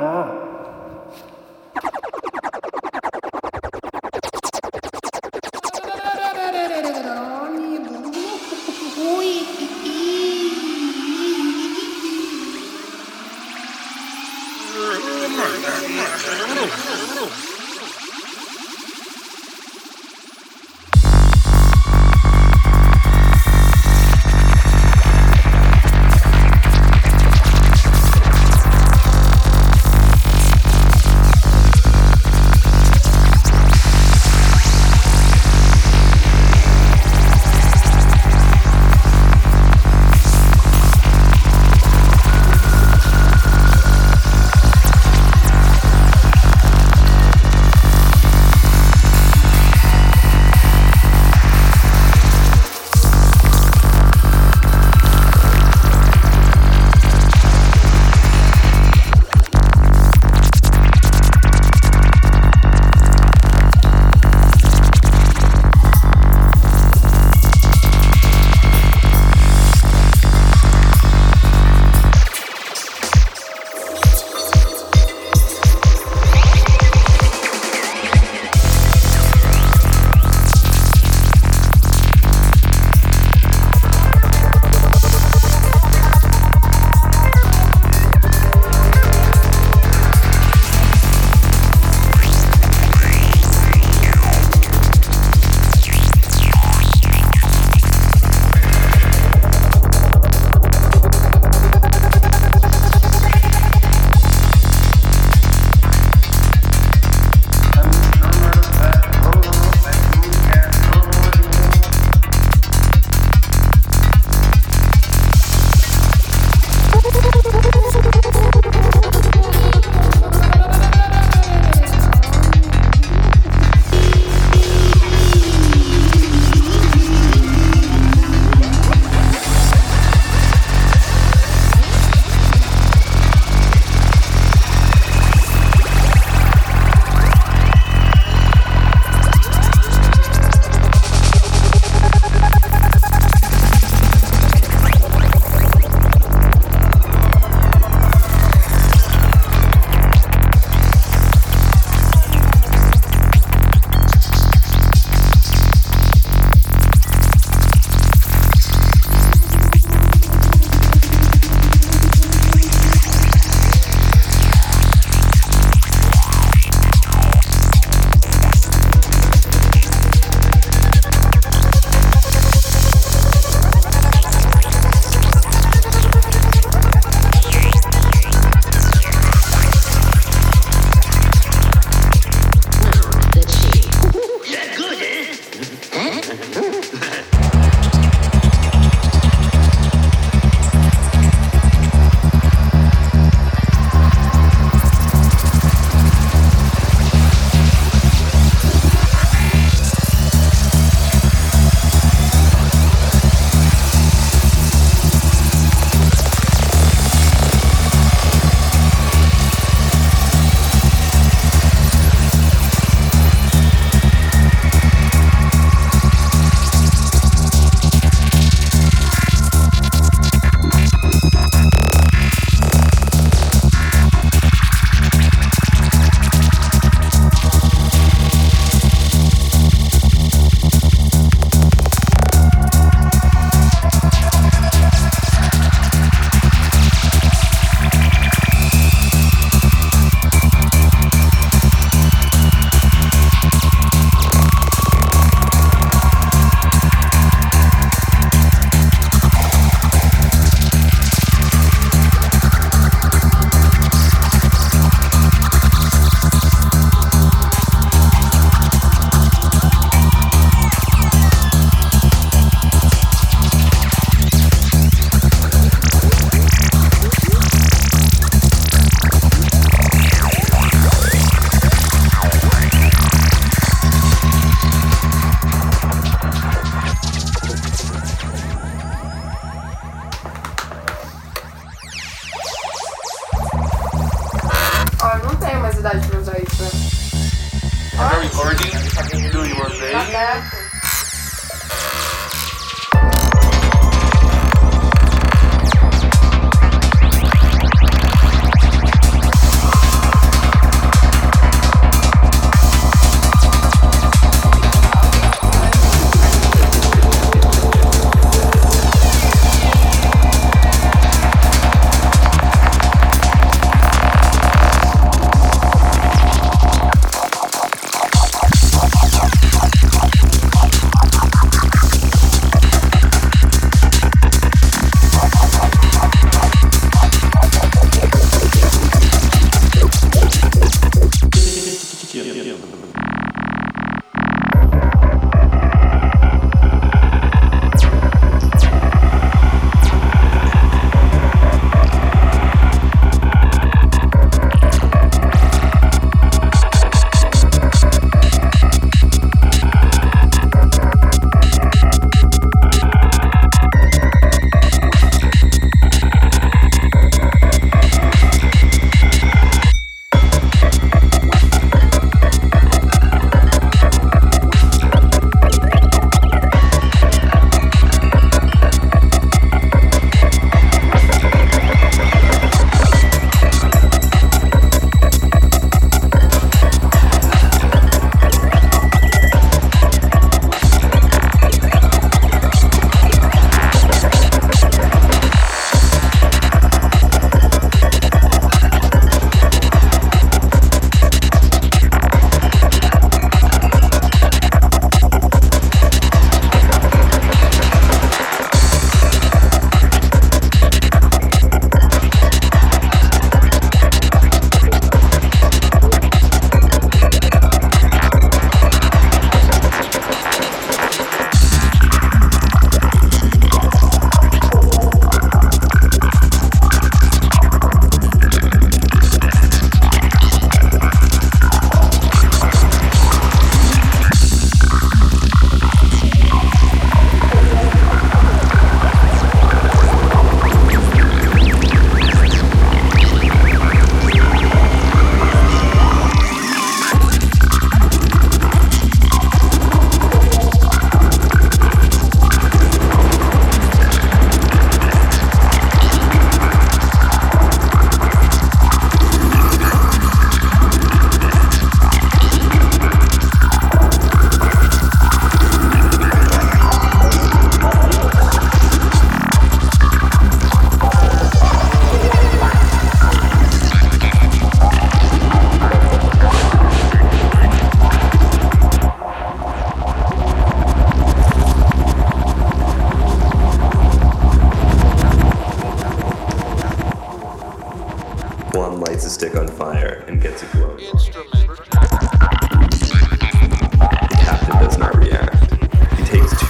아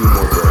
глубоко.